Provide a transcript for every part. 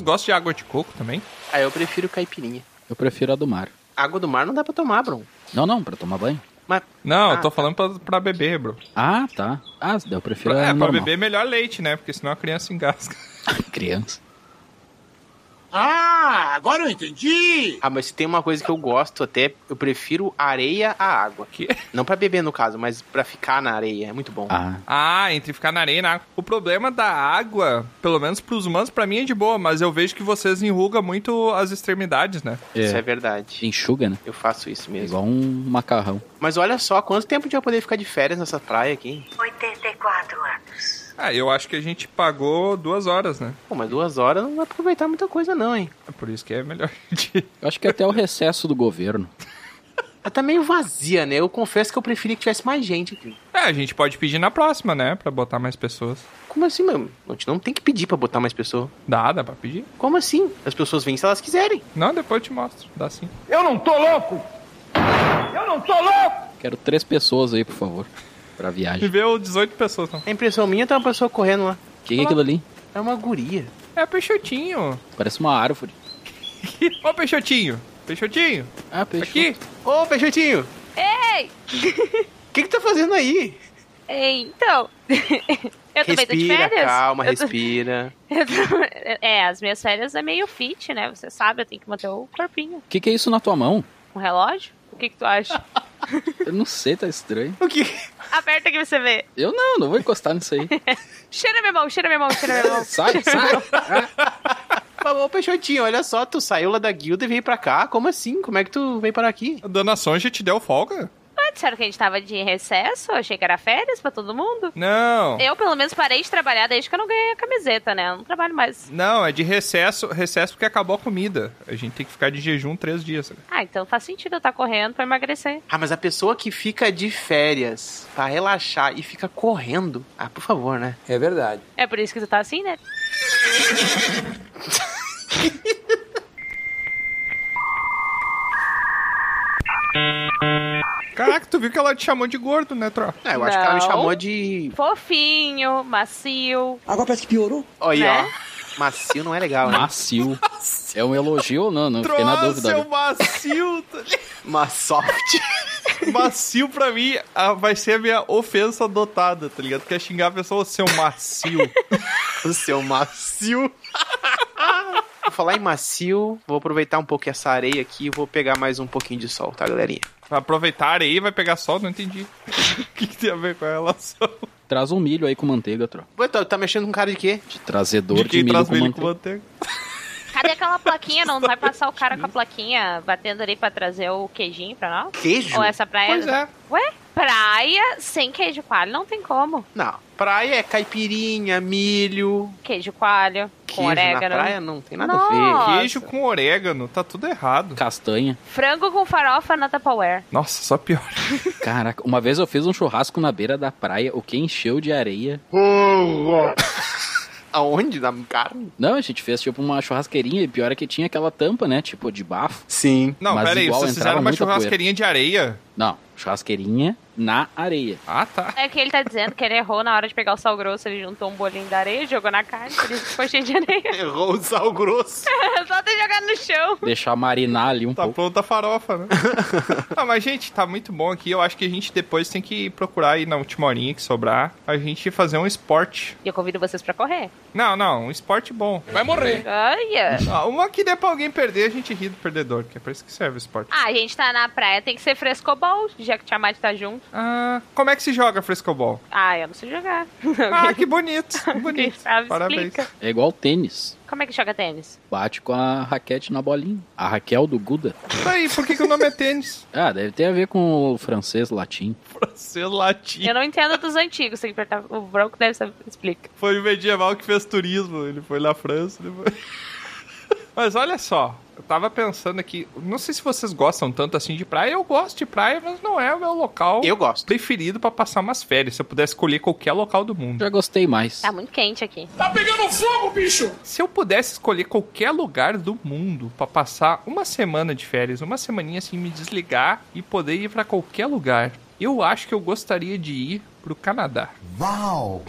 Vocês gostam de água de coco também? Ah, eu prefiro caipirinha. Eu prefiro a do mar. Água do mar não dá pra tomar, Bruno. Não, não, pra tomar banho. Mas, Não, Ah, eu tô tá. falando pra, pra beber, bro. Ah, tá. Ah, eu prefiro é, a pra normal. beber melhor leite, né? Porque senão a criança engasga. Criança. Ah, agora eu entendi! ah, mas se tem uma coisa que eu gosto até, eu prefiro areia à água. Que? Não pra beber, no caso, mas pra ficar na areia. É muito bom. Ah, Ah, entre ficar na areia e na água. O problema da água, pelo menos pros humanos, pra mim é de boa, mas eu vejo que vocês enrugam muito as extremidades, né? Isso é é. verdade. Enxuga, né? Eu faço isso mesmo. Igual um macarrão. Mas olha só, quanto tempo a gente vai poder ficar de férias nessa praia aqui? 84 anos. Ah, eu acho que a gente pagou duas horas, né? Pô, mas duas horas não vai aproveitar muita coisa não, hein? É por isso que é melhor de... Eu acho que até o recesso do governo. Ela tá meio vazia, né? Eu confesso que eu preferia que tivesse mais gente aqui. É, a gente pode pedir na próxima, né? Pra botar mais pessoas. Como assim, mano? A gente não tem que pedir pra botar mais pessoas. Dá, dá pra pedir? Como assim? As pessoas vêm se elas quiserem. Não, depois eu te mostro. Dá sim. Eu não tô louco! Eu não tô louco! Quero três pessoas aí, por favor. Pra E viagem. veio 18 pessoas, então. A impressão minha tá uma pessoa correndo lá. O que, que é aquilo ali? É uma guria. É Peixotinho. Parece uma árvore. Ô, Peixotinho. Peixotinho. Ah, peixe. Aqui. Ô, Peixotinho! Ei! O que que tá fazendo aí? Ei, então. eu também tô de respira, férias. calma, Eu tô- respira. eu tô- É, as minhas férias é meio fit, né? Você sabe, eu tenho que manter o corpinho. O que, que é isso na tua mão? Um relógio? O que, que tu acha? Eu não sei, tá estranho. O que? Aperta que você vê. Eu não, não vou encostar nisso aí. Cheira minha mão, cheira minha mão, cheira minha mão. Sai, sai. Falou, Peixotinho, olha só, tu saiu lá da guilda e veio pra cá. Como assim? Como é que tu veio parar aqui? A dona Sonja te deu folga? Disseram que a gente tava de recesso, achei que era férias pra todo mundo. Não. Eu, pelo menos, parei de trabalhar desde que eu não ganhei a camiseta, né? Eu não trabalho mais. Não, é de recesso. Recesso porque acabou a comida. A gente tem que ficar de jejum três dias. Ah, então faz sentido eu estar correndo pra emagrecer. Ah, mas a pessoa que fica de férias pra relaxar e fica correndo. Ah, por favor, né? É verdade. É por isso que tu tá assim, né? Viu que ela te chamou de gordo, né, Tro? É, eu acho que ela me chamou de. Fofinho, macio. Agora parece que piorou. Olha, Né? ó. Macio não é legal, né? Macio. É um elogio ou não? Não fiquei na dúvida. seu agora. macio. tá? Mas soft. macio pra mim vai ser a minha ofensa adotada, tá ligado? Quer xingar a pessoa, seu macio. o seu macio. Vou falar em macio, vou aproveitar um pouco essa areia aqui e vou pegar mais um pouquinho de sol, tá, galerinha? Vai aproveitar a areia e vai pegar sol? Não entendi. O que, que tem a ver com a relação? Traz um milho aí com manteiga, tro. Ué, tá, tá mexendo com cara de quê? De trazedor De de, milho traz com milho manteiga. com manteiga. Cadê aquela plaquinha? Não vai passar o cara com a plaquinha batendo ali pra trazer o queijinho pra nós? Queijo? Ou essa praia. Pois é. Ué? Praia sem queijo coalho não tem como. Não, praia é caipirinha, milho. Queijo coalho, com Queijo na orégano. praia não tem nada a Nossa. ver. Queijo com orégano, tá tudo errado. Castanha. Frango com farofa na Tupperware. Nossa, só pior. Caraca, uma vez eu fiz um churrasco na beira da praia, o que encheu de areia. Aonde? Na carne? Não, a gente fez tipo uma churrasqueirinha e pior é que tinha aquela tampa, né? Tipo de bafo. Sim. Não, Mas pera aí, igual vocês fizeram uma muita poeira. churrasqueirinha de areia? Não, churrasqueirinha na areia. Ah, tá. É que ele tá dizendo que ele errou na hora de pegar o sal grosso, ele juntou um bolinho de areia, jogou na carne, isso ficou cheio de areia. Errou o sal grosso. Só ter jogado no chão. Deixar marinar ali um Tá pouco. pronta a farofa, né? ah, mas, gente, tá muito bom aqui. Eu acho que a gente depois tem que procurar aí na última horinha que sobrar, a gente fazer um esporte. E eu convido vocês pra correr. Não, não, um esporte bom. Vai morrer. Olha. Ah, uma que der pra alguém perder, a gente ri do perdedor, que é pra isso que serve o esporte. Ah, a gente tá na praia, tem que ser frescobol, já que o Tiamat tá junto. Ah, como é que se joga frescobol? Ah, eu não sei jogar. Ah, que bonito, bonito. sabe, Parabéns. explica. É igual tênis. Como é que joga tênis? Bate com a raquete na bolinha. A Raquel do Guda. Tá aí, por que, que o nome é tênis? Ah, deve ter a ver com o francês, latim. Ser latim. Eu não entendo dos antigos, tem que perguntar. O Bronco deve saber. Explica. Foi o medieval que fez turismo. Ele foi na França. Foi... mas olha só, eu tava pensando aqui. Não sei se vocês gostam tanto assim de praia. Eu gosto de praia, mas não é o meu local Eu gosto. preferido pra passar umas férias. Se eu pudesse escolher qualquer local do mundo. Já gostei mais. Tá muito quente aqui. Tá pegando fogo, bicho! Se eu pudesse escolher qualquer lugar do mundo pra passar uma semana de férias, uma semaninha assim, me desligar e poder ir pra qualquer lugar, eu acho que eu gostaria de ir pro Canadá. Uau!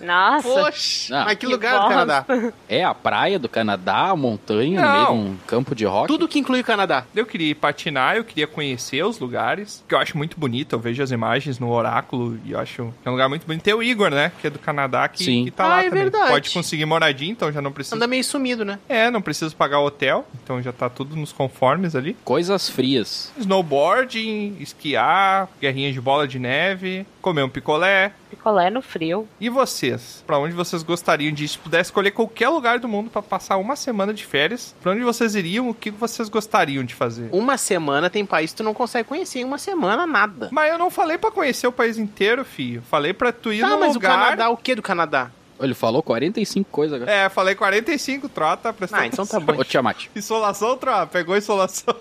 Nossa. Poxa, Ah. mas que Que lugar do bosta. Canadá? É a praia do Canadá, a montanha, no Não. meio de um campo de rock. Tudo que inclui o Canadá. Eu queria ir patinar, eu queria conhecer os lugares, que eu acho muito bonito. Eu vejo as imagens no Oráculo e eu acho que é um lugar muito bonito. Tem o Igor, né? Que é do Canadá, que, Sim. que tá Ah, lá é também. verdade. Pode conseguir moradia, então já não precisa. Anda meio sumido, né? É, não precisa pagar hotel, então já tá tudo nos conformes ali. Coisas frias. Snowboarding, esquiar, guerrinha de bola de neve, comer um picolé. Picolé no frio. E vocês? Pra onde vocês gostariam de ir? Se pudesse escolher qualquer lugar do mundo pra passar uma semana de férias, pra onde vocês iriam? O que vocês gostariam de fazer? Uma semana tem país que tu não consegue conhecer em uma semana nada. Mas eu não falei pra conhecer o país inteiro, filho. Falei pra tu ir Tá, num mas lugar... o Canadá, o que do Canadá? Ele falou 45 coisas agora. É, falei 45, trota, presta Ah, então tá bom. Ô, Tiamat, Insolação, Troa, pegou insolação.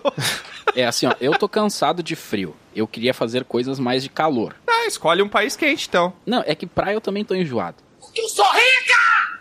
é assim, ó, eu tô cansado de frio. Eu queria fazer coisas mais de calor. ah, escolhe um país quente, então. Não, é que praia eu também tô enjoado. Eu sou rica!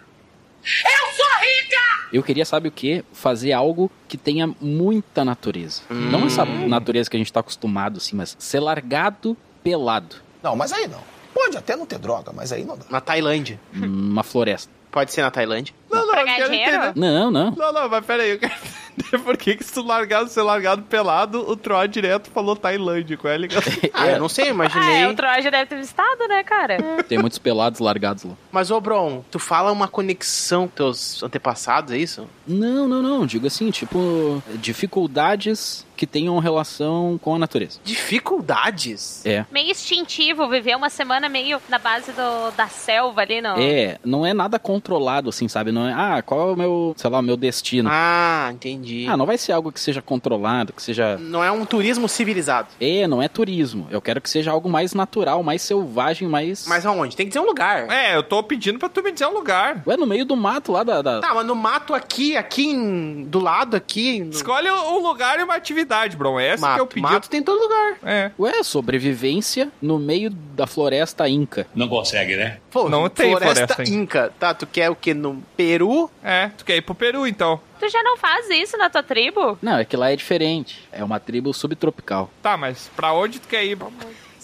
Eu sou rica! Eu queria, sabe o quê? Fazer algo que tenha muita natureza. Não essa natureza que a gente tá acostumado, assim, mas ser largado pelado Não, mas aí não. Pode até não ter droga, mas aí não dá. Na Tailândia. numa floresta. Pode ser na Tailândia. Não, não, eu. Não, não. Não, não, mas peraí, eu quero entender por que, que se tu largado, ser largado pelado, o Troa direto falou Tailândia, qual é a ligação? Ah, eu não sei, Ah, imaginei. é, o Troy já deve ter visitado, né, cara? Tem muitos pelados largados lá. Mas, ô, Bron, tu fala uma conexão com teus antepassados, é isso? Não, não, não. Digo assim, tipo, dificuldades que tenham relação com a natureza. Dificuldades? É. Meio instintivo, viver uma semana meio na base do, da selva ali, não. É, não é nada controlado, assim, sabe? Não é, ah, qual é o meu, sei lá, o meu destino. Ah, entendi. Ah, não vai ser algo que seja controlado, que seja. Não é um turismo civilizado. É, não é turismo. Eu quero que seja algo mais natural, mais selvagem, mais. Mas aonde? Tem que dizer um lugar. É, eu tô pedindo pra tu me dizer um lugar. Ué, no meio do mato lá da. da- Tá, mas no mato aqui, aqui em- do lado aqui. No... Escolhe um lugar e uma atividade, bro. Essa que eu Mato. pedi. Mato tem em todo lugar. É. Ué, sobrevivência no meio da floresta inca. Não consegue, né? Pô, Não tem floresta, floresta Inca. Tá, tu quer o quê? No Peru? É, tu quer ir pro Peru, então. Tu já não faz isso na tua tribo? Não, é que lá é diferente. É uma tribo subtropical. Tá, mas pra onde tu quer ir?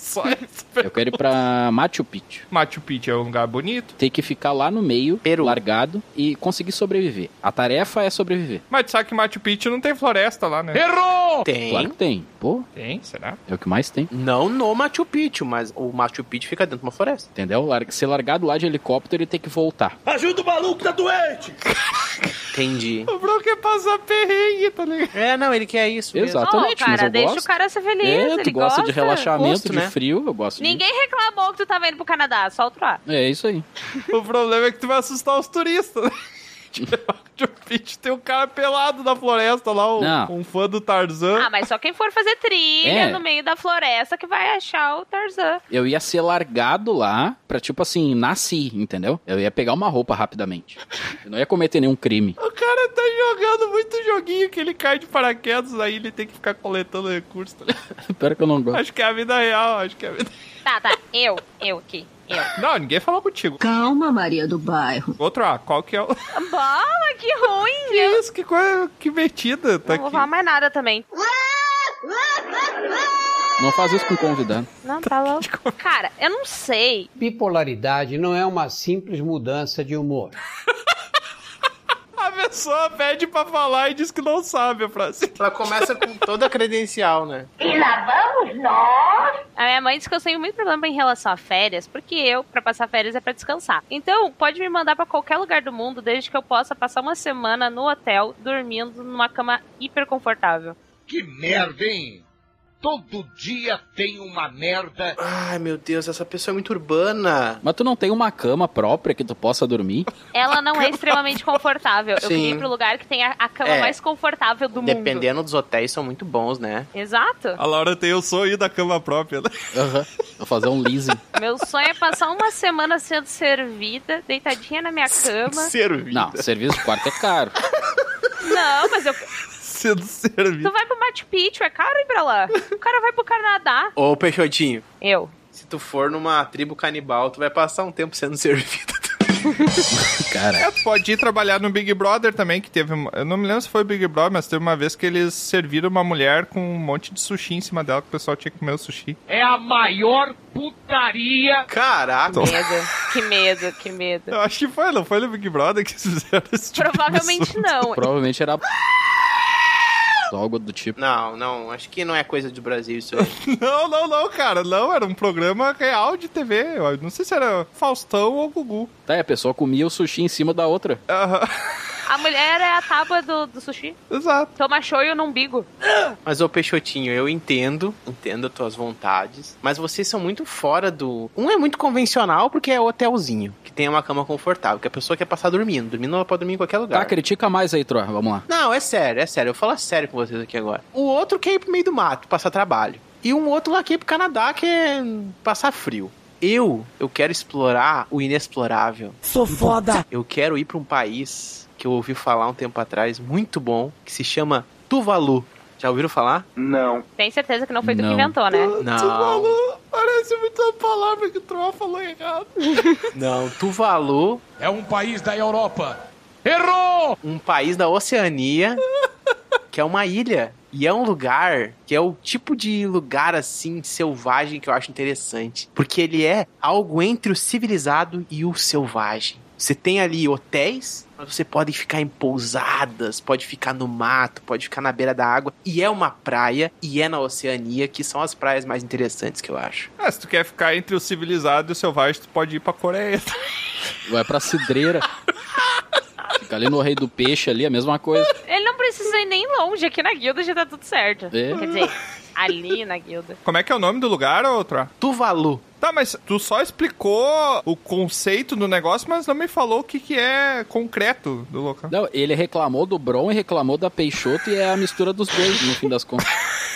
Eu quero ir pra Machu Picchu. Machu Picchu é um lugar bonito. Tem que ficar lá no meio, Peru. largado, e conseguir sobreviver. A tarefa é sobreviver. Mas tu sabe que Machu Picchu não tem floresta lá, né? Tem. Claro que tem. Pô, Tem, será? é o que mais tem. Não no Machu Picchu, mas o Machu Picchu fica dentro de uma floresta. Entendeu? Ser largado lá de helicóptero e ter que voltar. Ajuda o maluco, tá doente! Entendi. O Bro quer passar perrengue, tá ligado? É, não, ele quer isso mesmo. Exato. Exatamente, mas cara, eu deixa gosto. o cara ser feliz. é, ele tu gosta, de relaxamento, Gosto, de né? Frio, eu gosto Ninguém reclamou que tu tava indo pro Canadá, só o Troy. de... É isso aí. O problema é que tu vai assustar os turistas, né? Machu Picchu tem um cara pelado na floresta lá, um, um fã do Tarzan. Ah, mas só quem for fazer trilha É. no meio da floresta que vai achar o Tarzan. Eu ia ser largado lá pra, tipo assim, nasci, entendeu? Eu ia pegar uma roupa rapidamente. Eu não ia cometer nenhum crime. O cara tá jogando muito joguinho que ele cai de paraquedas, aí ele tem que ficar coletando recursos. tá que eu não goste. acho que é a vida real, acho que é a vida Tá, tá, eu, eu aqui, eu. Não, ninguém falou contigo. Calma, Maria do Bairro. Outro, ah, qual que é o... Bola, que ruim! Que eu isso, que coisa, que metida, tá não vou aqui. falar mais nada também. Não faz isso com convidado. Não, tá louco. Cara, eu não sei. Bipolaridade não é uma simples mudança de humor. A pessoa pede pra falar e diz que não sabe a frase. Ela começa com toda a credencial, né? E lá vamos nós! A minha mãe disse que eu tenho muito problema em relação a férias, porque eu, pra passar férias, é pra descansar. Então, pode me mandar pra qualquer lugar do mundo, desde que eu possa passar uma semana no hotel, dormindo numa cama hiper confortável. Que merda, hein? Todo dia tem uma merda. Ai, meu Deus, essa pessoa é muito urbana. Mas tu não tem uma cama própria que tu possa dormir? Ela não é extremamente confortável. Eu Sim. queria ir pro lugar que tem a, a cama É. mais confortável do mundo. Dependendo dos hotéis, são muito bons, né? Exato. A Laura tem o sonho da cama própria, né? Aham. Vou fazer um leasing. Meu sonho é passar uma semana sendo servida, deitadinha na minha cama. Servido. Não, serviço de quarto é caro. Não, mas eu. Sendo servido. Tu vai pro Machu Picchu, é caro ir pra lá. O cara vai pro Canadá. Ô, Peixotinho, Eu. se tu for numa tribo canibal, tu vai passar um tempo sendo servido. Cara, É, pode ir trabalhar no Big Brother também, que teve. uma- Eu não me lembro se foi o Big Brother, mas teve uma vez que eles serviram uma mulher com um monte de sushi em cima dela, que o pessoal tinha que comer o sushi. É a maior putaria Caraca. Medo, que medo, que medo. Eu acho que foi, não foi no Big Brother que fizeram esse tipo de Provavelmente não. provavelmente era algo do tipo. Não, não, acho que não é coisa do Brasil isso aí. Não, não, não, cara. Não, era um programa real de TV. Eu não sei se era Faustão ou Gugu. Tá, e a pessoa comia o sushi em cima da outra. Aham, A mulher é a tábua do, do sushi. exato. Toma shoyu no umbigo. Mas, ô Peixotinho, eu entendo, entendo as tuas vontades, mas vocês são muito fora do... Um é muito convencional porque é hotelzinho, que tem uma cama confortável, que a pessoa quer passar dormindo. Dormindo ela pode dormir em qualquer lugar. Tá, critica mais aí, Troa. Vamos lá. Não, é sério, é sério. Eu falo sério com vocês aqui agora. O outro quer ir pro meio do mato, passar trabalho. E um outro lá quer ir pro Canadá, quer passar frio. Eu, eu quero explorar o inexplorável. Sou foda. Eu quero ir pra um país que eu ouvi falar um tempo atrás, muito bom, que se chama Tuvalu. Já ouviram falar? Tem certeza que não foi tu que Não. inventou, né? Não. Tuvalu, parece muito a palavra que o Troll falou errado. Não, Tuvalu, É um país da Europa. Errou! um país da Oceania, que é uma ilha. E é um lugar que é o tipo de lugar assim selvagem que eu acho interessante. Porque ele é algo entre o civilizado e o selvagem. Você tem ali hotéis, mas você pode ficar em pousadas, pode ficar no mato, pode ficar na beira da água. E é uma praia, e é na Oceania, que são as praias mais interessantes que eu acho. Ah, se tu quer ficar entre o civilizado e o selvagem, tu pode ir pra Coreia. Vai pra cidreira. Fica ali no Rei do Peixe ali, a mesma coisa. Ele não precisa ir nem longe. Aqui na guilda já tá tudo certo. É. Quer dizer, ali na guilda. Como é que é o nome do lugar, Troll? Tuvalu. Tá, mas tu só explicou o conceito do negócio, mas não me falou o que, que é concreto do local. Não, ele reclamou do Bron e reclamou da Peixoto e é a mistura dos dois, no fim das contas.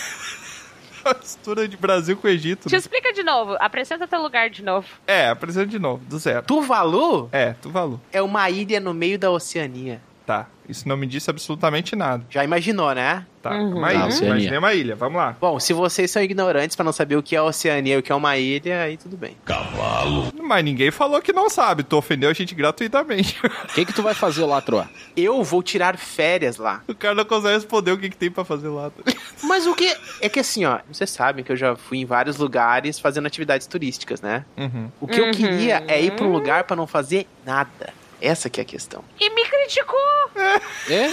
A mistura de Brasil com Egito. Te né? explica de novo. Apresenta teu lugar de novo. É, apresenta de novo, do zero. Tuvalu É, Tuvalu. é uma ilha no meio da Oceania. Tá, isso não me disse absolutamente nada. Já imaginou, né? Tá, Uhum. uma Tá, ilha. Oceania. Imaginei uma ilha, vamos lá. Bom, se vocês são ignorantes pra não saber o que é a Oceania e o que é uma ilha, aí tudo bem. Mas ninguém falou que não sabe, tu ofendeu a gente gratuitamente. O que que tu vai fazer lá, Troa? Eu vou tirar férias lá. o cara não consegue responder o que, que tem pra fazer lá. Mas o que. É que assim, ó, vocês sabem que eu já fui em vários lugares fazendo atividades turísticas, né? Uhum. O que eu Uhum. queria é ir pra um lugar pra não fazer nada. Essa que é a questão. E me criticou. É?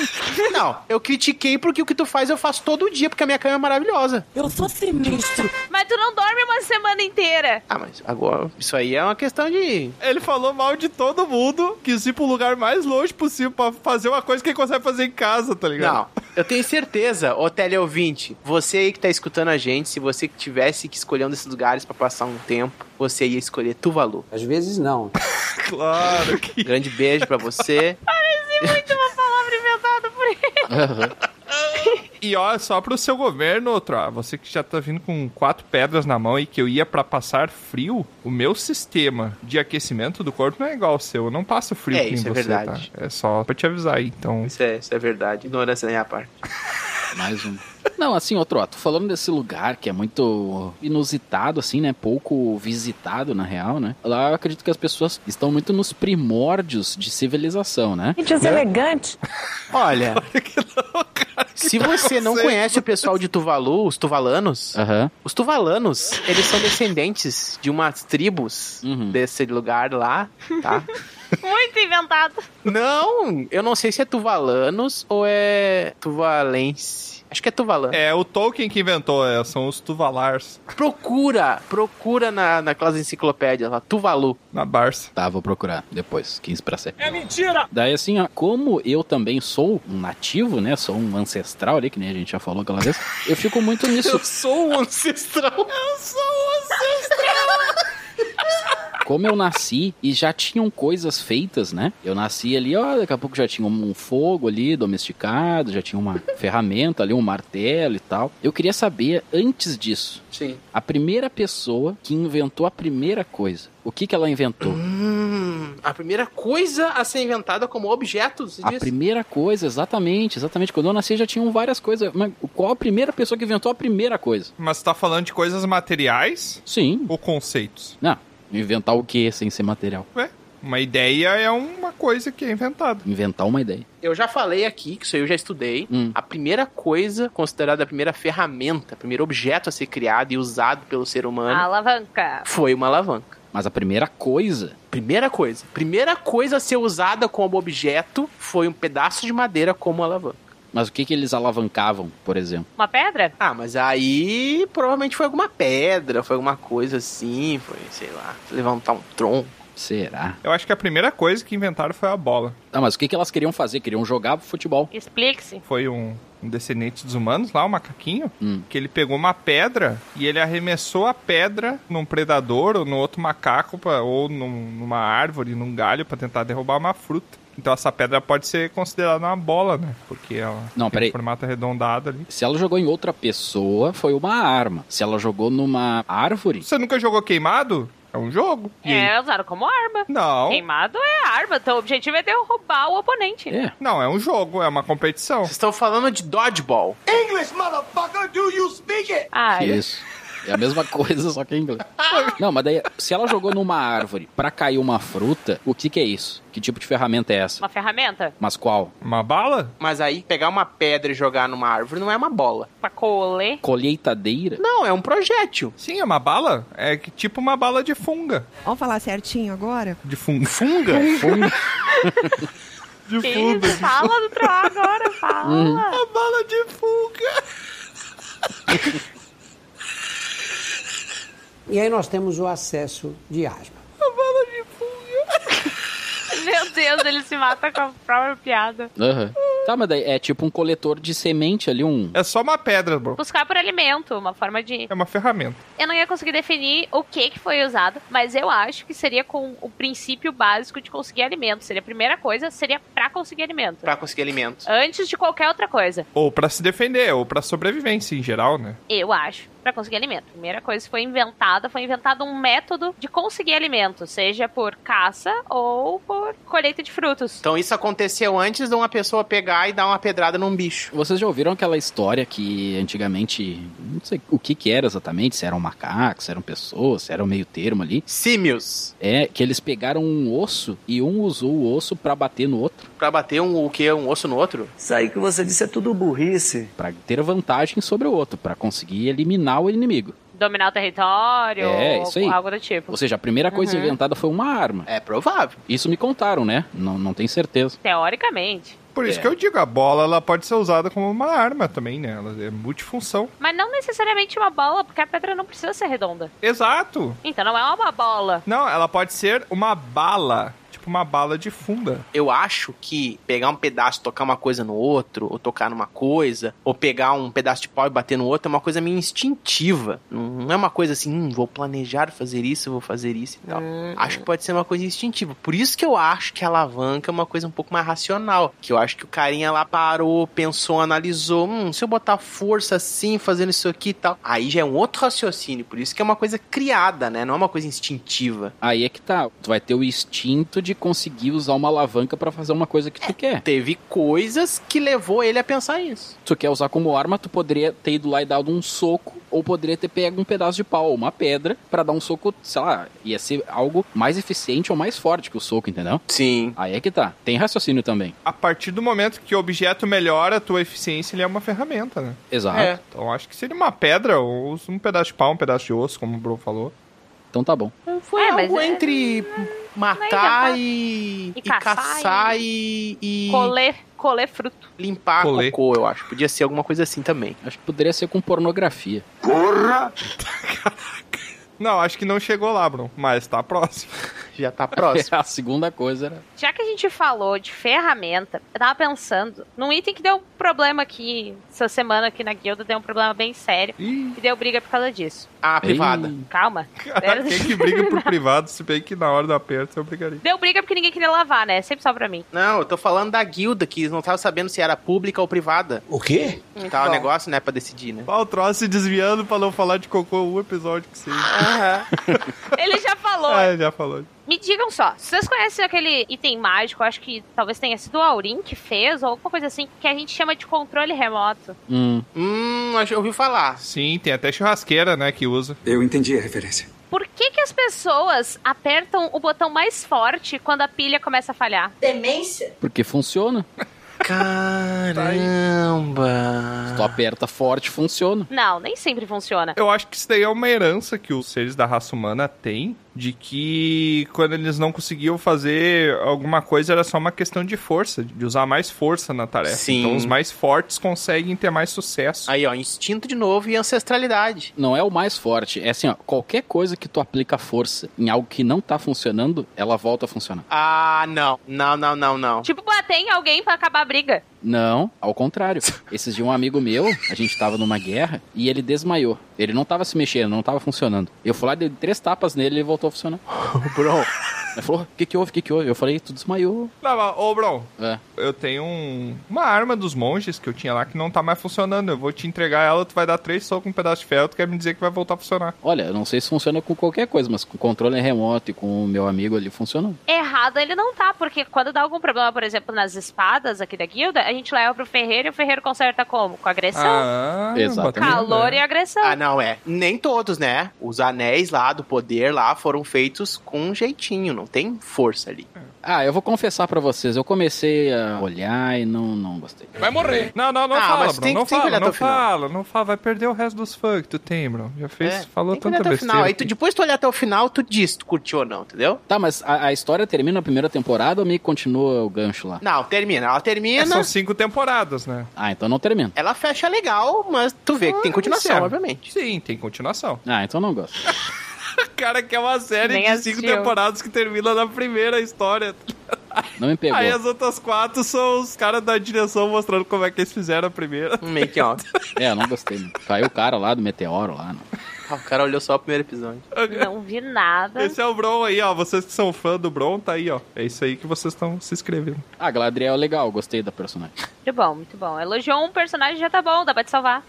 Não, eu critiquei porque o que tu faz eu faço todo dia, porque a minha cama é maravilhosa. Eu sou sinistro. Mas tu não dorme uma semana inteira. Ah, mas agora, isso aí é uma questão de. Ele falou mal de todo mundo, quis ir pro lugar mais longe possível pra fazer uma coisa que ele consegue fazer em casa, tá ligado? Não, eu tenho certeza, ô teleouvinte, você aí que tá escutando a gente, se você tivesse que escolher um desses lugares pra passar um tempo, você ia escolher Tuvalu. Às vezes não. Claro que. Grande beijo pra você. Muito uma palavra inventada por ele. E ó, só pro seu governo, outro, ó, você que já tá vindo com quatro pedras na mão e que eu ia pra passar frio, o meu sistema de aquecimento do corpo não é igual ao seu. Eu não passo frio É, isso é você, verdade. tá? É só pra te avisar aí, então. Isso é, isso é verdade. Ignorância da minha parte. Mais um. Não, assim, outro, ó, tô falando desse lugar que é muito inusitado, assim, né? Pouco visitado, na real, né? Lá eu acredito que as pessoas estão muito nos primórdios de civilização, né? Gente, elegante. Olha, se você não conhece o pessoal de Tuvalu, os tuvalanos, Aham. os tuvalanos, eles são descendentes de umas tribos Uhum. desse lugar lá, tá? Muito inventado. Não, eu não sei se é tuvalanos ou é tuvalense. Acho que é tuvalano. É o Tolkien que inventou, é, são os Tuvalars Procura, procura na, naquelas enciclopédias lá, Tuvalu. na Barça. Tá, vou procurar depois, 15 pra 7. É mentira! Daí, assim, ó, como eu também sou um nativo, né? Sou um ancestral ali, que nem a gente já falou aquela vez, eu fico muito nisso. sou um ancestral. Eu sou o ancestral! Como eu nasci e já tinham coisas feitas, né? Eu nasci ali, ó, daqui a pouco já tinha um fogo ali domesticado, já tinha uma ferramenta ali, um martelo e tal. Eu queria saber, antes disso, Sim. a primeira pessoa que inventou a primeira coisa. O que que ela inventou? Hum, a primeira coisa a ser inventada como objeto, você A diz? primeira coisa, exatamente, exatamente. Quando eu nasci já tinham várias coisas. Mas qual a primeira pessoa que inventou a primeira coisa? Mas você tá falando de coisas materiais Sim. ou conceitos? Não, inventar o que sem ser material? Ué, Uma ideia é uma coisa que é inventada. Inventar uma ideia. Eu já falei aqui, que isso aí eu já estudei. Hum. A primeira coisa considerada a primeira ferramenta, o primeiro objeto a ser criado e usado pelo ser humano Alavanca. foi uma alavanca. Mas a primeira coisa. Primeira coisa. Primeira coisa a ser usada como objeto foi um pedaço de madeira como alavanca. Mas o que, que eles alavancavam, por exemplo? Uma pedra? Ah, mas aí provavelmente foi alguma pedra, foi alguma coisa assim, foi, sei lá, levantar um tronco. Será? Eu acho que a primeira coisa que inventaram foi a bola. Ah, mas o que, que elas queriam fazer? Queriam jogar futebol. Explique-se. Foi um, um descendente dos humanos lá, um macaquinho, Hum. que ele pegou uma pedra e ele arremessou a pedra num predador ou no outro macaco, pra, ou num- numa árvore, num galho, pra tentar derrubar uma fruta. Então essa pedra pode ser considerada uma bola, né? Porque ela Não, tem um formato arredondado ali. Se ela jogou em outra pessoa, foi uma arma. Se ela jogou numa árvore, Você nunca jogou queimado? É um jogo. É, usaram como arma. Não. Queimado é arma, então o objetivo é derrubar o oponente. é. Não, é um jogo, é uma competição. Vocês estão falando de dodgeball. English, motherfucker, do you speak it? Ah, isso. É a mesma coisa, só que em inglês. Não, mas daí, se ela jogou numa árvore pra cair uma fruta, o que que é isso? Que tipo de ferramenta é essa? uma ferramenta Mas qual? Uma bala? Mas aí pegar uma pedra e jogar numa árvore não é uma bola. pra colher. Colheitadeira? Não, é um projétil. Sim, é uma bala. É que- tipo uma bala de funga. Vamos falar certinho agora? De funga. Funga? De Que funga. isso? Fala do Troá agora, fala. A bala de funga. E aí nós temos o acesso de asma. Meu Deus, ele se mata com a própria piada. Aham. Tá, mas daí é tipo um coletor de semente ali, um. É só uma pedra, bro. Buscar por alimento, uma forma de. É uma ferramenta. Eu não ia conseguir definir o que que foi usado, mas eu acho que seria com o princípio básico de conseguir alimento. Seria a primeira coisa, seria pra conseguir alimento. Pra conseguir alimento. Antes de qualquer outra coisa. Ou pra se defender, ou pra sobrevivência em geral, né? Eu acho. Pra conseguir alimento. Primeira coisa que foi inventada, foi inventado um método de conseguir alimento, seja por caça ou por colheita de frutos. Então isso aconteceu antes de uma pessoa pegar e dar uma pedrada num bicho. Vocês já ouviram aquela história que antigamente, não sei o que que era exatamente, se eram macacos, se eram pessoas, se era um meio termo ali. Símios. É que eles pegaram um osso e um usou o osso pra bater no outro, Pra bater um, o quê? Um osso no outro? Isso aí que você disse é tudo burrice. Pra ter vantagem sobre o outro, pra conseguir eliminar o inimigo. Dominar o território, É, ou isso aí. algo do tipo. Ou seja, a primeira coisa Uhum. inventada foi uma arma. É provável. Isso me contaram, né? Não, não tenho certeza. Teoricamente. Por isso É. que eu digo, a bola ela pode ser usada como uma arma também, né? Ela é multifunção. Mas não necessariamente uma bola, porque a pedra não precisa ser redonda. Exato. Então não é uma bola. Não, ela pode ser uma bala. Tipo uma bala de funga. Eu acho que pegar um pedaço, tocar uma coisa no outro, ou tocar numa coisa, ou pegar um pedaço de pau e bater no outro, é uma coisa meio instintiva. Não não é uma coisa assim, hum, vou planejar fazer isso, vou fazer isso e tal. Hum. Acho que pode ser uma coisa instintiva. Por isso que eu acho que a alavanca é uma coisa um pouco mais racional. Que eu acho que o carinha lá parou, pensou, analisou. Hum, se eu botar força assim, fazendo isso aqui e tal. Aí já é um outro raciocínio. Por isso que é uma coisa criada, né? Não é uma coisa instintiva. Aí é que tá. Tu vai ter o instinto de conseguir usar uma alavanca pra fazer uma coisa que tu quer. Teve coisas que levou ele a pensar isso. Tu quer usar como arma, tu poderia ter ido lá e dado um soco, ou poderia ter pego um pedaço de pau ou uma pedra pra dar um soco, sei lá, ia ser algo mais eficiente ou mais forte que o soco, entendeu? Sim. Aí é que tá. Tem raciocínio também. A partir do momento que o objeto melhora a tua eficiência, ele é uma ferramenta, né? Exato. É. Então acho que seria uma pedra ou um pedaço de pau, um pedaço de osso, como o Bro falou. Então tá bom. Foi É, algo é- entre matar e, e caçar caçar e, e Colher, colher fruto. limpar Colher. cocô, eu acho. Podia ser alguma coisa assim também. Acho que poderia ser com pornografia. Não, acho que não chegou lá, Bro. Mas tá próximo. Já tá próximo. a segunda coisa era. Já que a gente falou de ferramenta, eu tava pensando num item que deu um problema aqui, essa semana aqui na guilda, deu um problema bem sério. Ih, E deu briga por causa disso. Ah, privada. Ei, Calma. cara, quem que briga por privado, se bem que na hora do aperto eu brigaria. Deu briga porque ninguém queria lavar, né? Sempre só pra mim. Não, eu tô falando da guilda, que não tava sabendo se era pública ou privada. O quê? Tá o bom. negócio, né, pra decidir, né? Ó, o troço se desviando pra não falar de cocô um episódio que seja. Ele já falou. Ah, já falou. Me digam só, vocês conhecem aquele item mágico, acho que talvez tenha sido o Aurim que fez, ou alguma coisa assim, que a gente chama de controle remoto. Hum, Hum, acho que eu ouvi falar. Sim, tem até churrasqueira, né, que usa. Eu entendi a referência. por que, que as pessoas apertam o botão mais forte quando a pilha começa a falhar? Demência? Porque funciona. Caramba! Se tu aperta forte, funciona. Não, nem sempre funciona. Eu acho que isso daí é uma herança que os seres da raça humana têm, de que quando eles não conseguiam fazer alguma coisa era só uma questão de força, de usar mais força na tarefa. Sim. Então os mais fortes conseguem ter mais sucesso. Aí, ó, instinto de novo e ancestralidade. Não é o mais forte. É assim, ó, qualquer coisa que tu aplica força em algo que não tá funcionando, ela volta a funcionar. Ah, não. Não, não, não, não. Tipo, bater em alguém pra acabar a briga. Não, ao contrário. Esses dias um amigo meu, a gente tava numa guerra e ele desmaiou. Ele não tava se mexendo, não tava funcionando. Eu fui lá, dei três tapas nele e ele voltou a funcionar. Bro. Ele falou, o que que houve, o que que houve? Eu falei, tu desmaiou. Não, mas, ô, Bron, É. eu tenho um- uma arma dos monges que eu tinha lá que não tá mais funcionando. Eu vou te entregar ela, tu vai dar três socos com um pedaço de ferro, tu quer me dizer que vai voltar a funcionar. Olha, eu não sei se funciona com qualquer coisa, mas com controle remoto e com o meu amigo ali funcionou. Errado ele não tá, porque quando dá algum problema, por exemplo, nas espadas aqui da guilda, a gente leva pro ferreiro e o ferreiro conserta como? Com agressão. Ah, Exatamente. Calor e agressão. Ah, não, é. Nem todos, né? Os anéis lá do poder lá foram feitos com um jeitinho, não tem força ali. Ah, eu vou confessar pra vocês, eu comecei a olhar e não, não gostei. Vai morrer. Não, não, não Ah, fala, mas Bron. tem- não tem que fala, olhar não final. fala, não fala. Vai perder o resto dos fãs que tu tem, Bron. Já fez, É, falou tanta besteira. final. Aí tu, depois tu olhar até o final, tu diz se tu curtiu ou não, entendeu? Tá, mas a, a história termina na primeira temporada ou meio que continua o gancho lá? Não, termina. Ela É, termina. são cinco temporadas, né? Ah, então não termina. Ela fecha legal, mas tu vê que tem continuação, Certo. obviamente. Sim, tem continuação. Ah, então não gosto. O cara quer uma série Nem de cinco assistiu. temporadas que termina na primeira história. Não me pegou. Aí as outras quatro são os caras da direção mostrando como é que eles fizeram a primeira. Um make off. É, eu não gostei. Não. Caiu o cara lá do meteoro lá. Não. Ah, o cara olhou só o primeiro episódio. Não vi nada. Esse é o Bron aí, ó. Vocês que são fã do Bron, tá aí, ó. É isso aí que vocês estão se inscrevendo. Ah, Galadriel é legal, gostei da personagem. Muito bom, muito bom. Elogiou um personagem já tá bom, dá pra te salvar.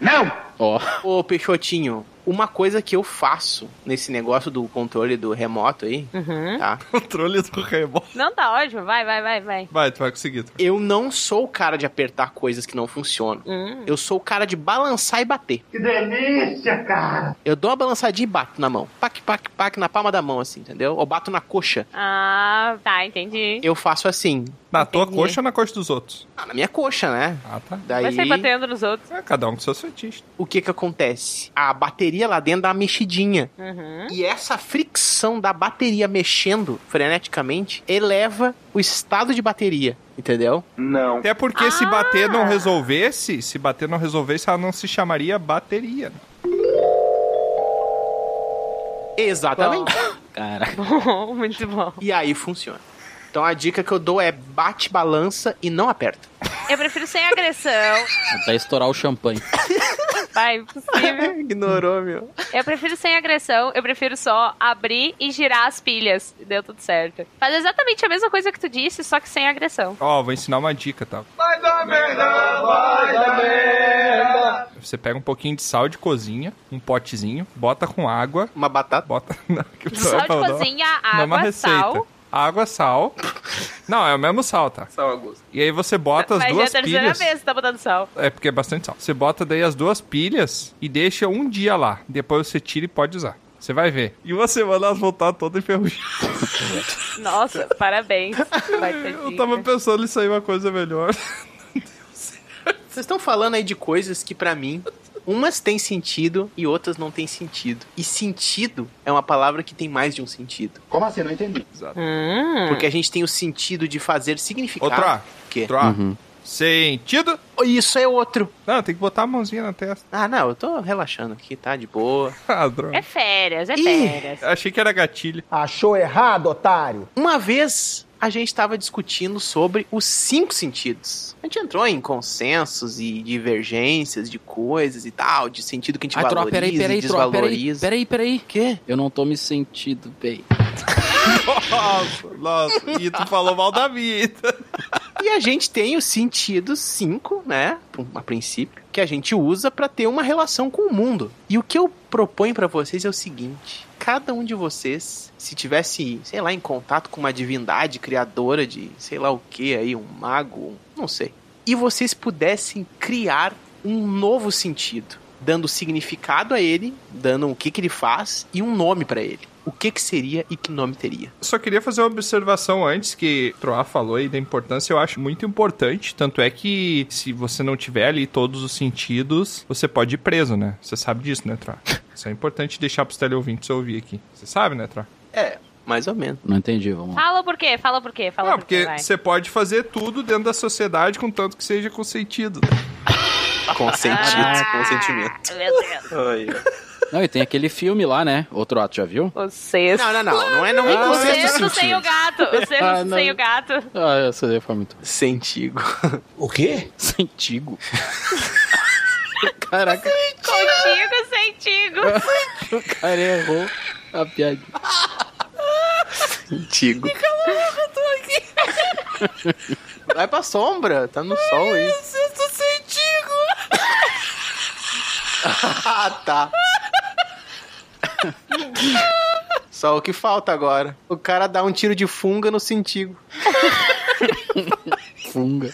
Ó, Ô, Peixotinho, uma coisa que eu faço nesse negócio do controle do remoto aí, Uhum. tá? Controle do remoto. Não, tá ótimo. Vai, vai, vai, vai. Vai, tu vai conseguir. Eu não sou o cara de apertar coisas que não funcionam. Hum. Eu sou o cara de balançar e bater. Que delícia, cara! Eu dou uma balançadinha e bato na mão. Pac, pac, pac, na palma da mão, assim, entendeu? Ou bato na coxa. Ah, tá, entendi. Eu faço assim. Na tua Entendi. coxa ou na coxa dos outros? Ah, na minha coxa, né? Ah, tá. Daí, Vai sair batendo nos outros. É, cada um com seus fetiches. o que que acontece? A bateria lá dentro dá uma mexidinha. Uhum. E essa fricção da bateria mexendo freneticamente eleva o estado de bateria, entendeu? Não. Até porque se bater Ah! não resolvesse, se bater não resolvesse, ela não se chamaria bateria. Exatamente. cara. Bom, muito bom. E aí funciona. Então a dica que eu dou é bate, balança e não aperta. Eu prefiro sem agressão. Até estourar o champanhe. Vai, impossível. Ignorou, meu. Eu prefiro sem agressão, eu prefiro só abrir e girar as pilhas. Deu tudo certo. Faz exatamente a mesma coisa que tu disse, só que sem agressão. Ó, vou ensinar uma dica, tá? Vai dar merda, vai dar merda! Você pega um pouquinho de sal de cozinha, um potezinho, bota com água, Uma batata. bota... Não, que Sal de cozinha, é água, receita. sal. Água, sal. Não, é o mesmo sal, tá? Só a gosto. E aí você bota as Mas já é duas a terceira pilhas. vez que tá botando sal. É porque é bastante sal. Você bota daí as duas pilhas e deixa um dia lá. Depois você tira e pode usar. Você vai ver. E uma semana elas voltar todas enferrujadas. Nossa, parabéns. Vai ter Eu tava pensando em sair uma coisa melhor. Vocês estão falando aí de coisas que pra mim umas têm sentido e outras não têm sentido. E sentido é uma palavra que tem mais de um sentido. Como assim? Não entendi. Hum. Porque a gente tem o sentido de fazer significado. Outra. O quê? Outro A. Sentido. Isso é outro. Não, tem que botar a mãozinha na testa. Ah, não, eu tô relaxando aqui, tá? De boa. Ah, droga. É férias, é Ih. férias. Achei que era gatilho. Achou errado, otário? Uma vez a gente estava discutindo sobre os cinco sentidos. A gente entrou em consensos e divergências de coisas e tal, de sentido que a gente Ai, valoriza peraí, peraí, e tropa, peraí, desvaloriza. peraí, peraí. Quê? Eu não tô me sentindo bem. Nossa, nossa. E tu falou mal da vida. E a gente tem os sentidos cinco, né? A princípio, que a gente usa pra ter uma relação com o mundo. E o que eu proponho pra vocês é o seguinte: cada um de vocês, se tivesse, sei lá, em contato com uma divindade criadora de, sei lá o que aí, um mago, não sei, e vocês pudessem criar um novo sentido, dando significado a ele, dando o que que ele faz e um nome pra ele. O que que seria e que nome teria? Só queria fazer uma observação antes que Troá falou aí da importância, eu acho muito importante. Tanto é que se você não tiver ali todos os sentidos, você pode ir preso, né? Você sabe disso, né, Troá? Isso é importante deixar pros teleouvintes ouvir aqui. Você sabe, né, Troá? É, mais ou menos. Não entendi, vamos lá. Fala por quê? Fala por quê? Fala Não, por quê, porque você pode fazer tudo dentro da sociedade, contanto que seja consentido. Consentido, Ah, consentimento. Meu Deus. Não, e tem aquele filme lá, né? Outro ato, já viu? O sexto. Não, não, não. Não é não Ah, O sexto sentido. sem o gato. O sexto Ah, não. sem o gato. Ah, essa daí foi muito. Sentigo. O quê? Sentigo. Caraca, Contigo, sentigo. o cara errou a piada. Sentigo. Vai pra sombra, tá no sol aí. Sexto sentigo. Ah, tá. Só o que falta agora. O cara dá um tiro de funga no sentigo. Funga.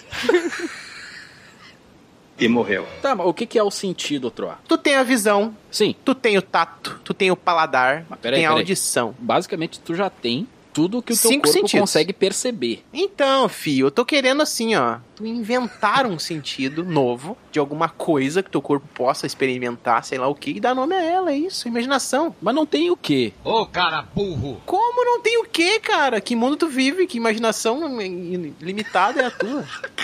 E morreu. Tá, mas o que, que é o sentido, Troa? Tu tem a visão, Sim, tu tem o tato, tu tem o paladar, Mas tu peraí, tem a peraí. audição. basicamente tu já tem tudo que o teu Cinco corpo sentidos. consegue perceber. Então, fio, eu tô querendo assim, ó, tu inventar um sentido novo de alguma coisa que teu corpo possa experimentar, sei lá o que, e dar nome a ela, é isso, imaginação. Mas não tem o quê? Ô, cara burro! Como não tem o que, cara? Que mundo tu vive? Que imaginação limitada é a tua?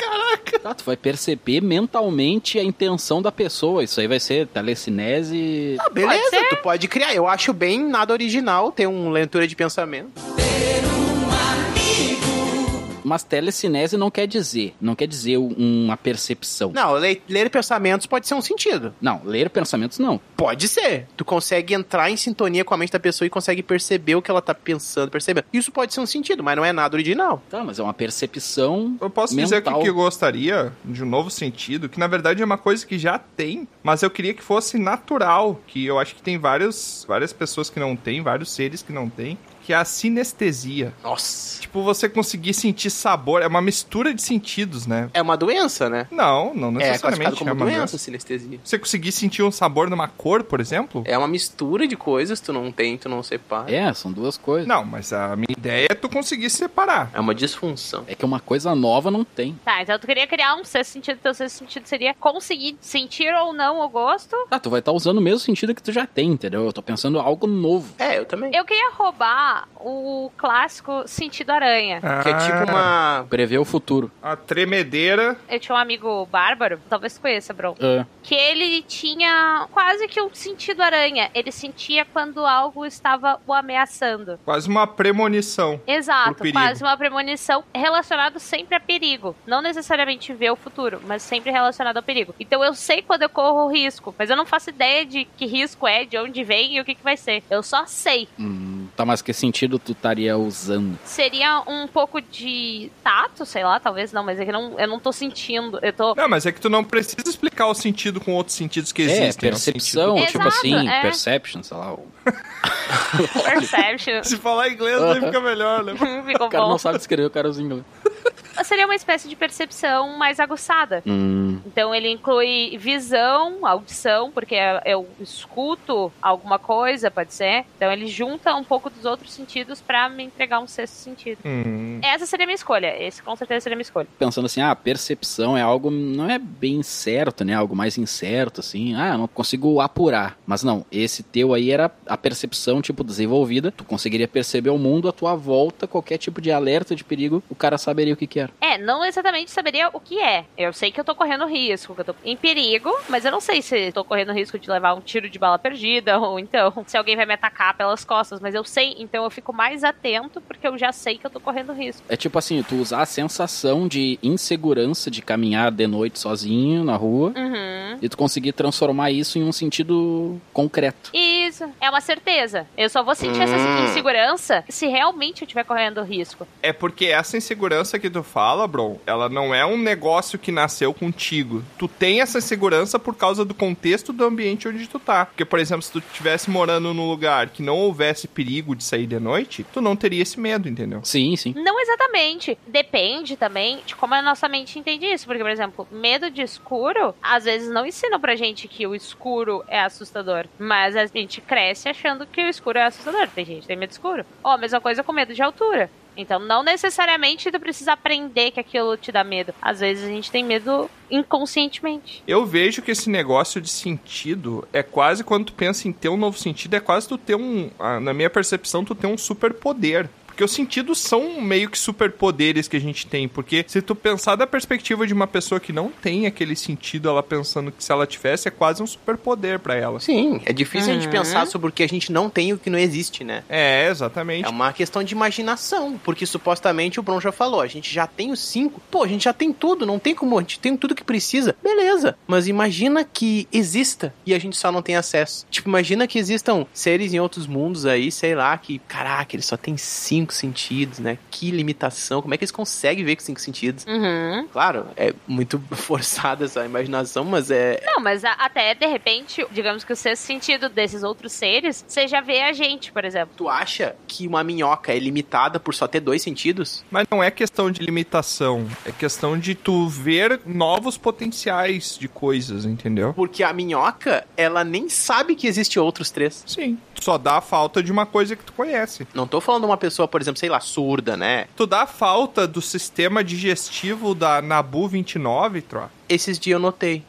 Tá, tu vai perceber mentalmente a intenção da pessoa. Isso aí vai ser telecinese. Ah, beleza, Pode tu pode criar. Eu acho bem nada original ter uma leitura de pensamento. Mas telecinese não quer dizer. Não quer dizer uma percepção. Não, le- ler pensamentos pode ser um sentido. Não, ler pensamentos não. Pode ser. Tu consegue entrar em sintonia com a mente da pessoa e consegue perceber o que ela tá pensando, percebendo. Isso pode ser um sentido, mas não é nada original. Tá, mas é uma percepção. Eu posso dizer mental. que, que eu gostaria de um novo sentido, que na verdade é uma coisa que já tem, mas eu queria que fosse natural, que eu acho que tem vários, várias pessoas que não têm, vários seres que não têm, que é a sinestesia. Nossa. Tipo, você conseguir sentir sabor, é uma mistura de sentidos, né? É uma doença, né? Não, não É necessariamente. classificado como é uma doença, doença. sinestesia. Você conseguir sentir um sabor numa cor, por exemplo? É uma mistura de coisas, tu não tem, tu não separa. É, são duas coisas. Não, mas a minha ideia é tu conseguir separar. É uma disfunção. É que uma coisa nova não tem. Tá, então tu queria criar um sexto sentido. Teu sexto sentido seria conseguir sentir ou não o gosto. Ah, tu vai estar usando o mesmo sentido que tu já tem, entendeu? Eu tô pensando algo novo. É, eu também. Eu queria roubar o clássico sentido aranha. Que é tipo uma. Prever o futuro. A tremedeira. Eu tinha um amigo bárbaro, talvez conheça, Bron. É. Que ele tinha quase que um sentido aranha. Ele sentia quando algo estava o ameaçando. Quase uma premonição. Exato, quase uma premonição relacionado sempre a perigo. Não necessariamente ver o futuro, mas sempre relacionado ao perigo. Então eu sei quando eu corro risco, mas eu não faço ideia de que risco é, de onde vem e o que, que vai ser. Eu só sei. Hum, tá, mas que sentido tu estaria usando? Seria um pouco de tato, sei lá, talvez não, mas é que não, eu não tô sentindo. Eu tô. Não, mas é que tu não precisa explicar o sentido com outros sentidos que É, existem. percepção, sentido- tipo Exato, assim, é. perception, sei lá. Perception. Se falar inglês, aí fica melhor, né? Ficou O cara bom. não sabe escrever o cara usa inglês. Seria uma espécie de percepção mais aguçada. Hum, Então ele inclui visão, audição, porque eu escuto alguma coisa, pode ser. Então ele junta um pouco dos outros sentidos pra me entregar um sexto sentido. Hum. Essa seria a minha escolha. Esse com certeza seria a minha escolha. pensando assim, ah, percepção é algo, não é bem certo, né? Algo mais incerto, assim. Ah, eu não consigo apurar. Mas não, esse teu aí era a percepção, tipo, desenvolvida. Tu conseguiria perceber o mundo à tua volta, qualquer tipo de alerta de perigo, o cara saberia o que que era. É, não exatamente saberia o que é. Eu sei que eu tô correndo risco, que eu tô em perigo, mas eu não sei se tô correndo risco de levar um tiro de bala perdida ou então se alguém vai me atacar pelas costas, mas eu sei, então eu fico mais atento porque eu já sei que eu tô correndo risco. É tipo assim, tu usar a sensação de insegurança de caminhar de noite sozinho na rua Uhum. e tu conseguir transformar isso em um sentido concreto. Isso, é uma certeza. Eu só vou sentir essa Hum. insegurança se realmente eu estiver correndo risco. É porque essa insegurança que tu fala, bro, ela não é um negócio que nasceu contigo. Tu tem essa insegurança por causa do contexto do ambiente onde tu tá. Porque, por exemplo, se tu estivesse morando num lugar que não houvesse perigo de sair de noite, tu não teria esse medo, entendeu? Sim, sim. Não exatamente. Depende também de como a nossa mente entende isso. Porque, por exemplo, medo de escuro, às vezes não ensinam pra gente que o escuro é assustador. Mas a gente cresce achando que o escuro é assustador. Tem gente que tem medo escuro. Ó, a mesma coisa com medo de altura. Então, não necessariamente tu precisa aprender que aquilo te dá medo. Às vezes a gente tem medo inconscientemente. Eu vejo que esse negócio de sentido é quase quando tu pensa em ter um novo sentido, é quase tu ter um. ah, Na minha percepção, tu ter um superpoder. Porque os sentidos são meio que superpoderes que a gente tem. Porque se tu pensar da perspectiva de uma pessoa que não tem aquele sentido, ela pensando que se ela tivesse, é quase um superpoder pra ela. Sim, é difícil a gente Uhum. pensar sobre o que a gente não tem e o que não existe, né? É, exatamente. É uma questão de imaginação, porque supostamente o Bron já falou, a gente já tem os cinco, pô, a gente já tem tudo, não tem como, a gente tem tudo que precisa, beleza. Mas imagina que exista e a gente só não tem acesso. Tipo, imagina que existam seres em outros mundos aí, sei lá, que, caraca, eles só têm cinco sentidos, né? Que limitação, como é que eles conseguem ver com cinco sentidos? Uhum. Claro, é muito forçada essa imaginação, mas é. Não, mas a- até de repente, digamos que o sexto sentido desses outros seres seja ver a gente, por exemplo. Tu acha que uma minhoca é limitada por só ter dois sentidos? Mas não é questão de limitação, é questão de tu ver novos potenciais de coisas, entendeu? Porque a minhoca, ela nem sabe que existe outros três. Sim. Só dá a falta de uma coisa que tu conhece. Não tô falando de uma pessoa, por exemplo, sei lá, surda, né? Tu dá a falta do sistema digestivo da Nabu 29, Tro? Esses dias eu notei.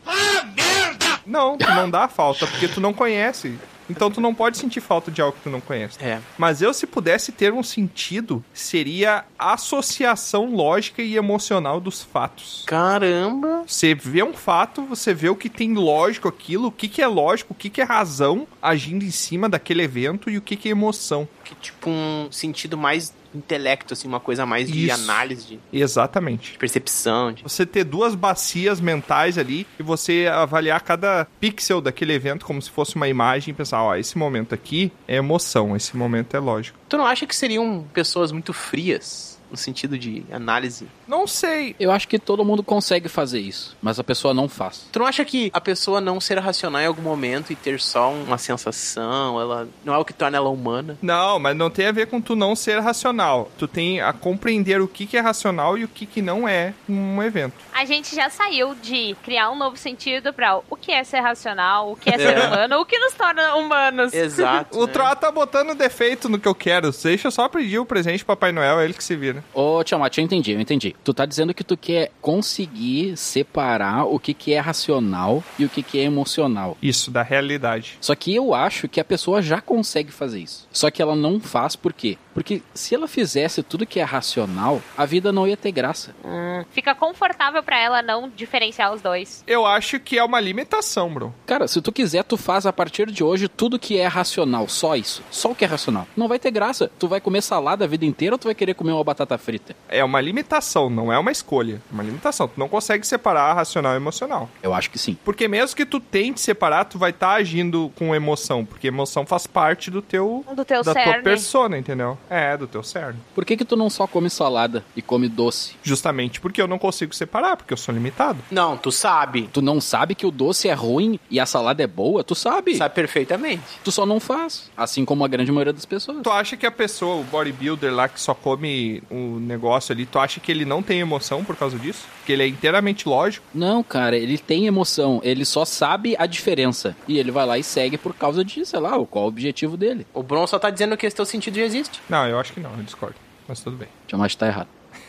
Não, tu não dá a falta, porque tu não conhece. Então tu não pode sentir falta de algo que tu não conhece. É. Mas eu, se pudesse ter um sentido, seria a associação lógica e emocional dos fatos. Caramba! Você vê um fato, você vê o que tem lógico aquilo, o que, que é lógico, o que, que é razão agindo em cima daquele evento e o que, que é emoção. Que tipo um sentido mais intelecto, assim, uma coisa mais de Isso. análise, de Exatamente. percepção. De... Você ter duas bacias mentais ali e você avaliar cada pixel daquele evento como se fosse uma imagem e pensar, ó, esse momento aqui é emoção, esse momento é lógico. Tu não acha que seriam pessoas muito frias? No sentido de análise. Não sei. Eu acho que todo mundo consegue fazer isso, mas a pessoa não faz. Tu não acha que a pessoa não ser racional em algum momento e ter só uma sensação, ela não é o que torna ela humana? Não, mas não tem a ver com tu não ser racional. Tu tem a compreender o que, que é racional e o que, que não é um evento. A gente já saiu de criar um novo sentido pra o que é ser racional, o que é ser humano, o que nos torna humanos. Exato. O né? Troá tá botando defeito no que eu quero. Deixa eu só pedir o presente pro Papai Noel, é ele que se vira. Ô, Tiamat, eu entendi, eu entendi. Tu tá dizendo que tu quer conseguir separar o que, que é racional e o que, que é emocional. Isso, da realidade. Só que eu acho que a pessoa já consegue fazer isso. Só que ela não faz por quê? Porque se ela fizesse tudo que é racional, a vida não ia ter graça. Hum, fica confortável pra ela não diferenciar os dois. Eu acho que é uma limitação, bro. Cara, se tu quiser, tu faz a partir de hoje tudo que é racional, só isso. Só o que é racional. Não vai ter graça. Tu vai comer salada a vida inteira ou tu vai querer comer uma batata frita? É uma limitação, não é uma escolha. É uma limitação. Tu não consegue separar racional e emocional. Eu acho que sim. Porque mesmo que tu tente separar, tu vai estar agindo com emoção. Porque emoção faz parte do teu... Do teu da tua cerne. persona, entendeu? É, do teu cerne. Por que que tu não só come salada e come doce? Justamente porque eu não consigo separar, porque eu sou limitado. Não, tu sabe. Tu não sabe que o doce é ruim e a salada é boa? Tu sabe. Sabe perfeitamente. Tu só não faz. Assim como a grande maioria das pessoas. Tu acha que a pessoa, o bodybuilder lá que só come o negócio ali, tu acha que ele não tem emoção por causa disso? Que ele é inteiramente lógico? Não, cara, ele tem emoção. Ele só sabe a diferença. E ele vai lá e segue por causa de, sei lá, qual o objetivo dele. O Bron só tá dizendo que esse teu sentido já existe. Não, eu acho que não, eu discordo. Mas tudo bem. Tiamat tá errado.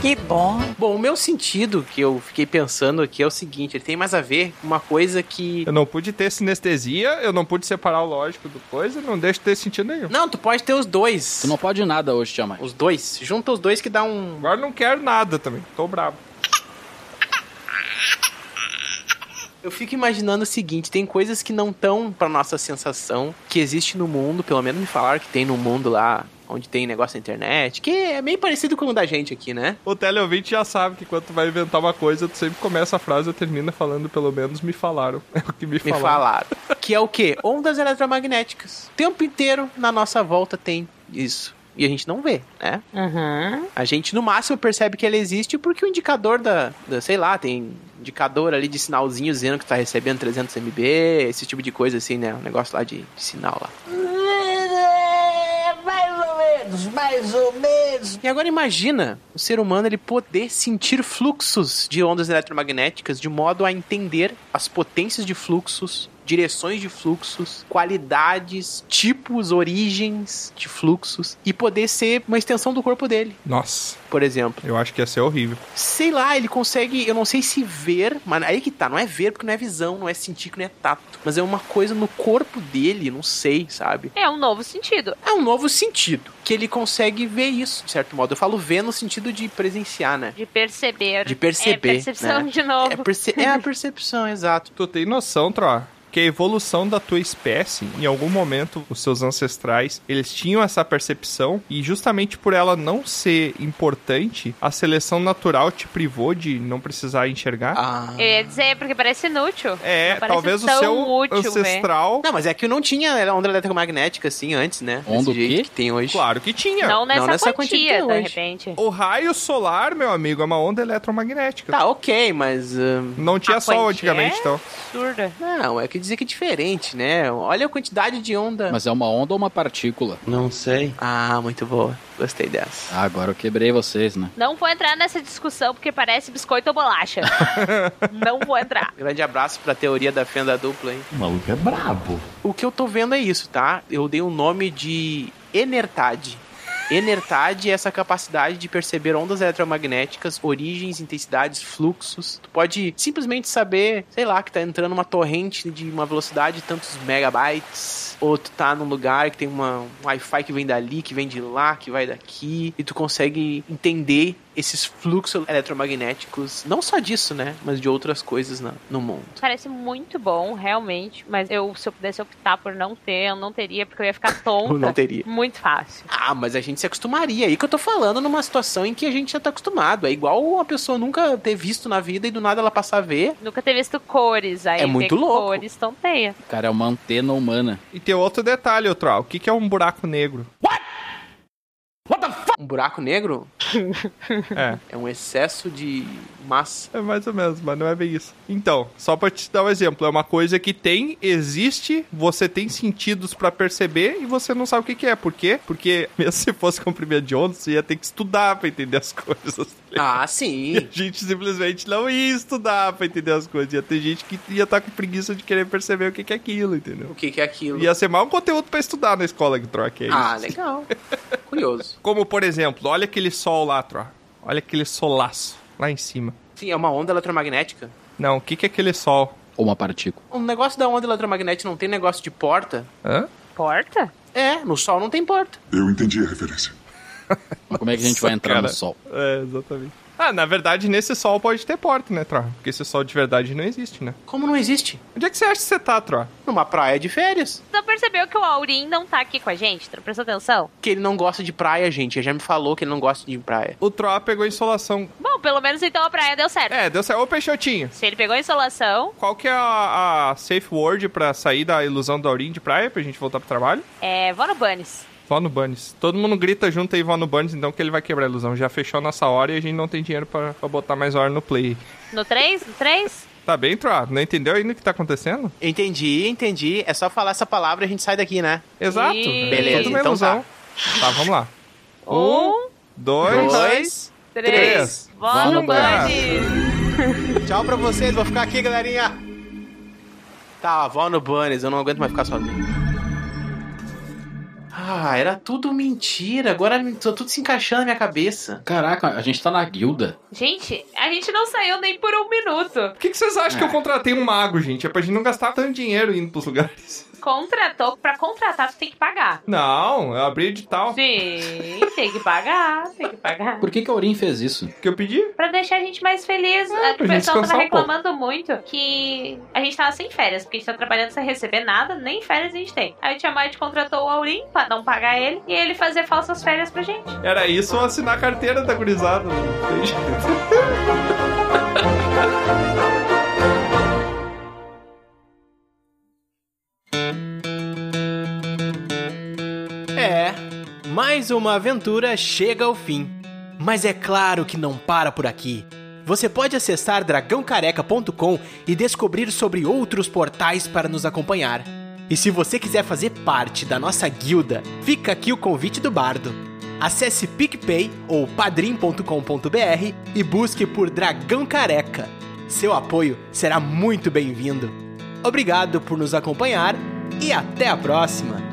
Que bom. Bom, o meu sentido que eu fiquei pensando aqui é o seguinte, ele tem mais a ver com uma coisa que... Eu não pude ter sinestesia, eu não pude separar o lógico do coisa, não deixa de ter sentido nenhum. Não, tu pode ter os dois. Tu não pode nada hoje, Tiamat. Os dois. Junta os dois que dá um... Agora eu não quero nada também, tô bravo. Eu fico imaginando o seguinte, tem coisas que não estão pra nossa sensação, que existe no mundo, pelo menos me falaram que tem no mundo lá, onde tem negócio na internet, que é meio parecido com o da gente aqui, né? O teleouvinte já sabe que quando tu vai inventar uma coisa, tu sempre começa a frase e termina falando pelo menos me falaram. É o que me Me falaram. falaram. que é o quê? Ondas eletromagnéticas. O tempo inteiro na nossa volta tem isso. E a gente não vê, né? Uhum. A gente no máximo percebe que ele existe porque o indicador da, da- sei lá, tem indicador ali de sinalzinho dizendo que tá recebendo 300 MB, esse tipo de coisa assim, né? Um negócio lá de, de sinal lá. Mais ou menos, mais ou menos. E agora imagina o ser humano ele poder sentir fluxos de ondas eletromagnéticas de modo a entender as potências de fluxos direções de fluxos, qualidades, tipos, origens de fluxos e poder ser uma extensão do corpo dele, Nossa, por exemplo. eu acho que ia ser horrível. Sei lá, ele consegue, eu não sei se ver, mas aí que tá, não é ver porque não é visão, não é sentir, que não é tato, mas é uma coisa no corpo dele, não sei, sabe? É um novo sentido. É um novo sentido, que ele consegue ver isso, de certo modo. Eu falo ver no sentido de presenciar, né? De perceber. De perceber, É percepção né? de novo. É, perce- é a percepção, exato. Tu tem noção, Tro, que a evolução da tua espécie, em algum momento, os seus ancestrais, eles tinham essa percepção e justamente por ela não ser importante, a seleção natural te privou de não precisar enxergar? Ah. Eu ia dizer, porque parece inútil. É, Não parece talvez o seu útil, ancestral... Não, mas é que não tinha era onda eletromagnética assim antes, né? Onda o quê? que tem hoje. Claro que tinha. Não nessa, nessa quantia, quantia de repente. O raio solar, meu amigo, é uma onda eletromagnética. Tá, ok, mas. ahn, Não tinha A sol antigamente, é então. Absurda. Não, é que dizer que é diferente, né? Olha a quantidade de onda. Mas é uma onda ou uma partícula? Não sei. Ah, muito boa. Gostei dessa. Ah, agora eu quebrei vocês, né? Não vou entrar nessa discussão porque parece biscoito ou bolacha. não vou entrar. Grande abraço pra teoria da fenda dupla, hein? O maluco é brabo. O que eu tô vendo é isso, tá? Eu dei o nome de Enertade. Enertade é essa capacidade de perceber ondas eletromagnéticas, origens, intensidades, fluxos. Tu pode simplesmente saber, sei lá, que tá entrando uma torrente de uma velocidade de tantos megabytes, ou tu tá num lugar que tem uma, um Wi-Fi que vem dali, que vem de lá, que vai daqui, e tu consegue entender esses fluxos eletromagnéticos, não só disso, né, mas de outras coisas na- no mundo. Parece muito bom, realmente. Mas eu, se eu pudesse optar por não ter, eu não teria, porque eu ia ficar tonta. Eu não teria. Muito fácil. Ah, mas a gente se acostumaria. Aí que eu tô falando numa situação em que a gente já tá acostumado. É igual uma pessoa nunca ter visto na vida e do nada ela passar a ver. Nunca ter visto cores. Aí É muito louco. cores tonteia. Cara, é uma antena humana. E tem outro detalhe, outro. O que, que é um buraco negro? Um buraco negro É. é um excesso de massa. É mais ou menos, mas não é bem isso. Então, só pra te dar um exemplo, é uma coisa que tem, existe, você tem sentidos pra perceber e você não sabe o que, que é. Por quê? Porque mesmo se fosse comprimento de onda, você ia ter que estudar pra entender as coisas. Ah, E sim. a gente simplesmente não ia estudar pra entender as coisas. Ia ter gente que ia estar com preguiça de querer perceber o que, que é aquilo, entendeu? O que, que é aquilo? Ia ser mais um conteúdo pra estudar na escola que troca aí. Ah, legal. Curioso. Como, por exemplo, olha aquele sol lá, Tro. Olha aquele solaço lá em cima. Sim, é uma onda eletromagnética. Não, o que, que é aquele sol? Ou uma partícula. O negócio da onda eletromagnética não tem negócio de porta? Hã? Porta? É, no Sol não tem porta. Eu entendi a referência. Mas como é que a gente vai entrar Cara, no sol? É, exatamente. Ah, na verdade, nesse sol pode ter porta, né, Tro? Porque esse sol de verdade não existe, né? Como não existe? Onde é que você acha que você tá, Tro? Numa praia de férias. Não percebeu que o Aurim não tá aqui com a gente? Prestou atenção? Que ele não gosta de praia, gente. Ele já me falou que ele não gosta de praia. O Tro pegou insolação. Bom, pelo menos então a praia deu certo. É, deu certo. Ô, Peixotinho, Se ele pegou insolação, qual que é a, a safe word pra sair da ilusão da Aurim de praia, pra gente voltar pro trabalho? é. Vó no Bunnies. Vó no Bunnies. Todo mundo grita junto aí, vó no Bunnies, então que ele vai quebrar a ilusão. Já fechou a nossa hora e a gente não tem dinheiro pra, pra botar mais hora no play. No 3? No 3? Tá bem, Tro? Não entendeu ainda o que tá acontecendo? Entendi, entendi. É só falar essa palavra e a gente sai daqui, né? Exato. É Beleza, então ilusão. Tá. vamos lá. Um, Dois. Dois. três. três. No no Bunnies. Tchau pra vocês, vou ficar aqui, galerinha. Tá, vó no Bunnies, eu não aguento mais ficar sozinho. Ah, era tudo mentira. Agora tô tudo se encaixando na minha cabeça. Caraca, a gente tá na guilda. Gente, a gente não saiu nem por um minuto. Por que, que vocês acham que eu contratei um mago, gente? É pra gente não gastar tanto dinheiro indo pros lugares. Contratou, pra contratar tu tem que pagar. Não, eu abri edital. Sim, tem que pagar, tem que pagar. Por que, que a Aurim fez isso? que eu pedi? Pra deixar a gente mais feliz. É, o pra gente pessoal tava descansar um reclamando muito que a gente tava sem férias, porque a gente tá trabalhando sem receber nada, nem férias a gente tem. Aí o Tiamat contratou o Aurim pra não pagar ele e ele fazer falsas férias pra gente. Era isso ou assinar a carteira da gurizada. Não tem jeito. É, mais uma aventura chega ao fim. Mas é claro que não para por aqui. Você pode acessar dragãocareca.com e descobrir sobre outros portais para nos acompanhar. E se você quiser fazer parte da nossa guilda, fica aqui o convite do bardo. Acesse PicPay ou padrim.com.br e busque por Dragão Careca. Seu apoio será muito bem-vindo. Obrigado por nos acompanhar e até a próxima!